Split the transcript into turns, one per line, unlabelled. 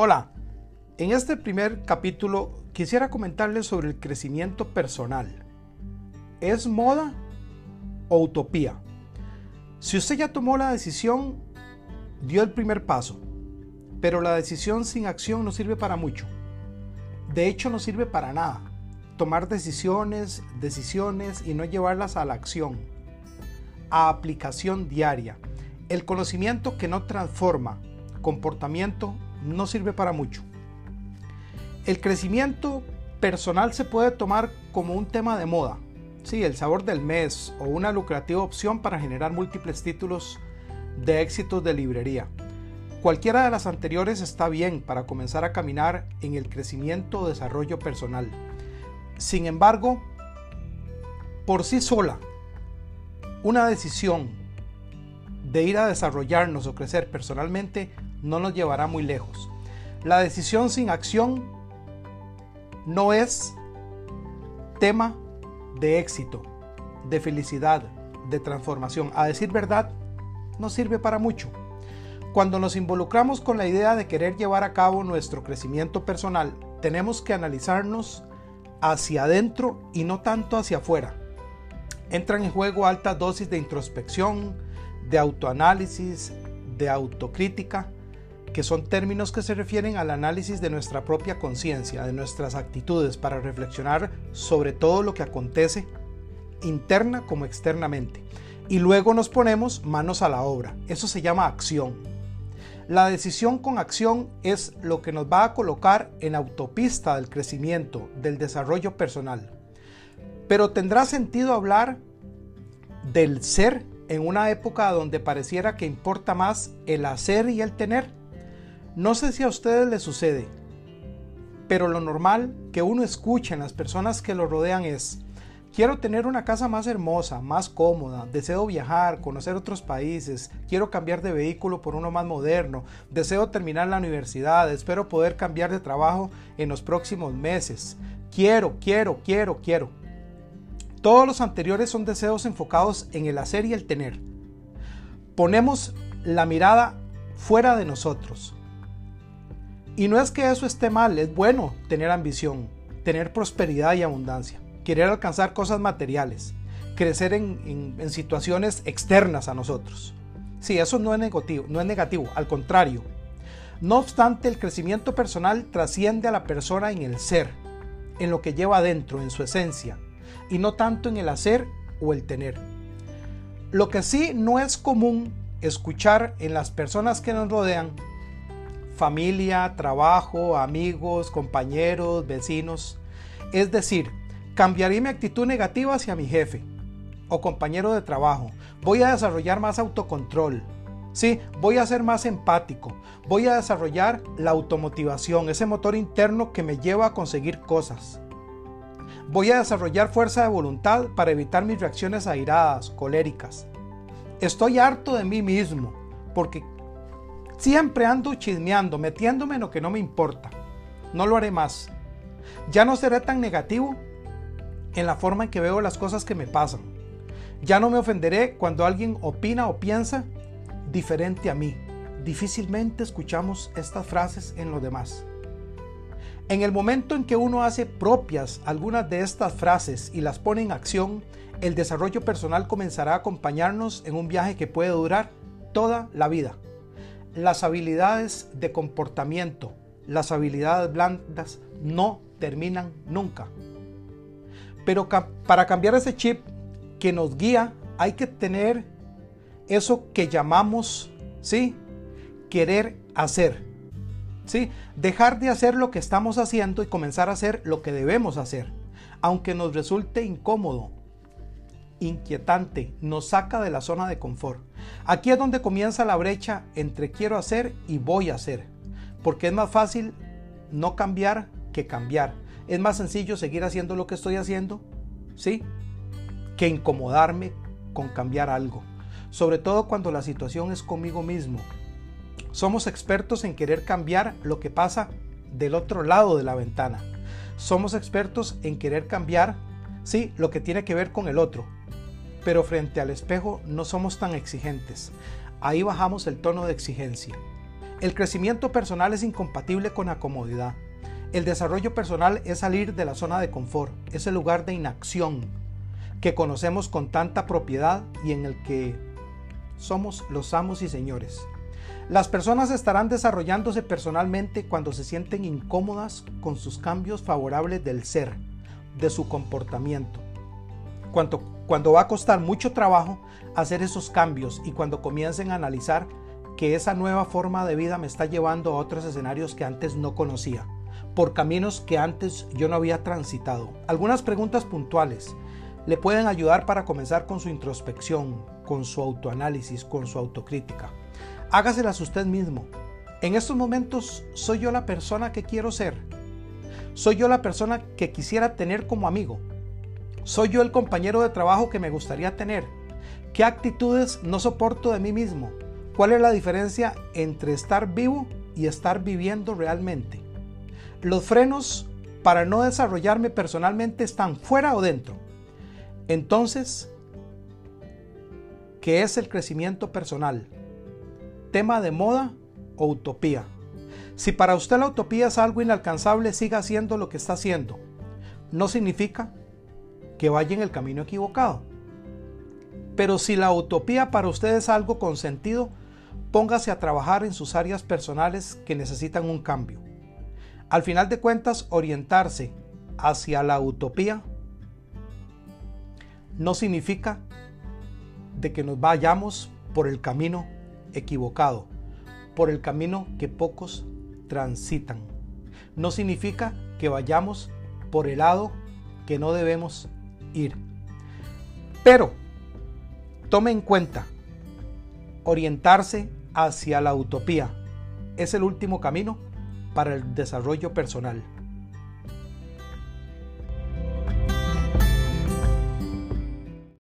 Hola, en este primer capítulo quisiera comentarles sobre el crecimiento personal. ¿Es moda o utopía? Si usted ya tomó la decisión, dio el primer paso, pero la decisión sin acción no sirve para mucho. De hecho, no sirve para nada. Tomar decisiones, decisiones y no llevarlas a la acción, a aplicación diaria. El conocimiento que no transforma comportamiento no sirve para mucho. El crecimiento personal se puede tomar como un tema de moda, sí, el sabor del mes o una lucrativa opción para generar múltiples títulos de éxitos de librería. Cualquiera de las anteriores está bien para comenzar a caminar en el crecimiento o desarrollo personal. Sin embargo, por sí sola, una decisión de ir a desarrollarnos o crecer personalmente no nos llevará muy lejos. La decisión sin acción no es tema de éxito, de felicidad, de transformación. A decir verdad, no sirve para mucho. Cuando nos involucramos con la idea de querer llevar a cabo nuestro crecimiento personal, tenemos que analizarnos hacia adentro y no tanto hacia afuera. Entran en juego altas dosis de introspección, de autoanálisis, de autocrítica, que son términos que se refieren al análisis de nuestra propia conciencia, de nuestras actitudes, para reflexionar sobre todo lo que acontece interna como externamente. Y luego nos ponemos manos a la obra. Eso se llama acción. La decisión con acción es lo que nos va a colocar en autopista del crecimiento, del desarrollo personal. Pero tendrá sentido hablar del ser en una época donde pareciera que importa más el hacer y el tener no sé si a ustedes les sucede, pero lo normal que uno escucha en las personas que lo rodean es, quiero tener una casa más hermosa, más cómoda, deseo viajar, conocer otros países, quiero cambiar de vehículo por uno más moderno, deseo terminar la universidad, espero poder cambiar de trabajo en los próximos meses, quiero, quiero, quiero, quiero. Todos los anteriores son deseos enfocados en el hacer y el tener. Ponemos la mirada fuera de nosotros, y no es que eso esté mal, es bueno tener ambición, tener prosperidad y abundancia, querer alcanzar cosas materiales, crecer en, situaciones externas a nosotros. Sí, eso no es negativo, no es negativo, al contrario. No obstante, el crecimiento personal trasciende a la persona en el ser, en lo que lleva adentro, en su esencia, y no tanto en el hacer o el tener. Lo que sí no es común escuchar en las personas que nos rodean familia, trabajo, amigos, compañeros, vecinos. Es decir, cambiaré mi actitud negativa hacia mi jefe o compañero de trabajo. Voy a desarrollar más autocontrol. Sí, voy a ser más empático. Voy a desarrollar la automotivación, ese motor interno que me lleva a conseguir cosas. Voy a desarrollar fuerza de voluntad para evitar mis reacciones airadas, coléricas. Estoy harto de mí mismo porque Siempre ando chismeando, metiéndome en lo que no me importa. No lo haré más. Ya no seré tan negativo en la forma en que veo las cosas que me pasan. Ya no me ofenderé cuando alguien opina o piensa diferente a mí. Difícilmente escuchamos estas frases en los demás. En el momento en que uno hace propias algunas de estas frases y las pone en acción, el desarrollo personal comenzará a acompañarnos en un viaje que puede durar toda la vida las habilidades de comportamiento, las habilidades blandas no terminan nunca. Pero para cambiar ese chip que nos guía, hay que tener eso que llamamos, ¿sí? Querer hacer. ¿Sí? Dejar de hacer lo que estamos haciendo y comenzar a hacer lo que debemos hacer. Aunque nos resulte incómodo, inquietante, nos saca de la zona de confort. Aquí es donde comienza la brecha entre quiero hacer y voy a hacer, porque es más fácil no cambiar que cambiar. Es más sencillo seguir haciendo lo que estoy haciendo, ¿sí? Que incomodarme con cambiar algo, sobre todo cuando la situación es conmigo mismo. Somos expertos en querer cambiar lo que pasa del otro lado de la ventana. Somos expertos en querer cambiar, sí, lo que tiene que ver con el otro, pero frente al espejo no somos tan exigentes. Ahí bajamos el tono de exigencia. El crecimiento personal es incompatible con la comodidad. El desarrollo personal es salir de la zona de confort, es el lugar de inacción que conocemos con tanta propiedad y en el que somos los amos y señores. Las personas estarán desarrollándose personalmente cuando se sienten incómodas con sus cambios favorables del ser, de su comportamiento. Cuando, cuando va a costar mucho trabajo hacer esos cambios y cuando comiencen a analizar que esa nueva forma de vida me está llevando a otros escenarios que antes no conocía, por caminos que antes yo no había transitado. Algunas preguntas puntuales le pueden ayudar para comenzar con su introspección, con su autoanálisis, con su autocrítica. Hágaselas usted mismo. En estos momentos, ¿soy yo la persona que quiero ser? ¿Soy yo la persona que quisiera tener como amigo? ¿Soy yo el compañero de trabajo que me gustaría tener? ¿Qué actitudes no soporto de mí mismo? ¿Cuál es la diferencia entre estar vivo y estar viviendo realmente? Los frenos para no desarrollarme personalmente están fuera o dentro. Entonces, ¿qué es el crecimiento personal? ¿Tema de moda o utopía? Si para usted la utopía es algo inalcanzable, siga haciendo lo que está haciendo. No significa que vaya en el camino equivocado. Pero si la utopía para usted es algo con sentido, póngase a trabajar en sus áreas personales que necesitan un cambio. Al final de cuentas, orientarse hacia la utopía no significa de que nos vayamos por el camino equivocado, por el camino que pocos transitan. No significa que vayamos por el lado que no debemos ir. Pero tome en cuenta, orientarse hacia la utopía es el último camino para el desarrollo personal.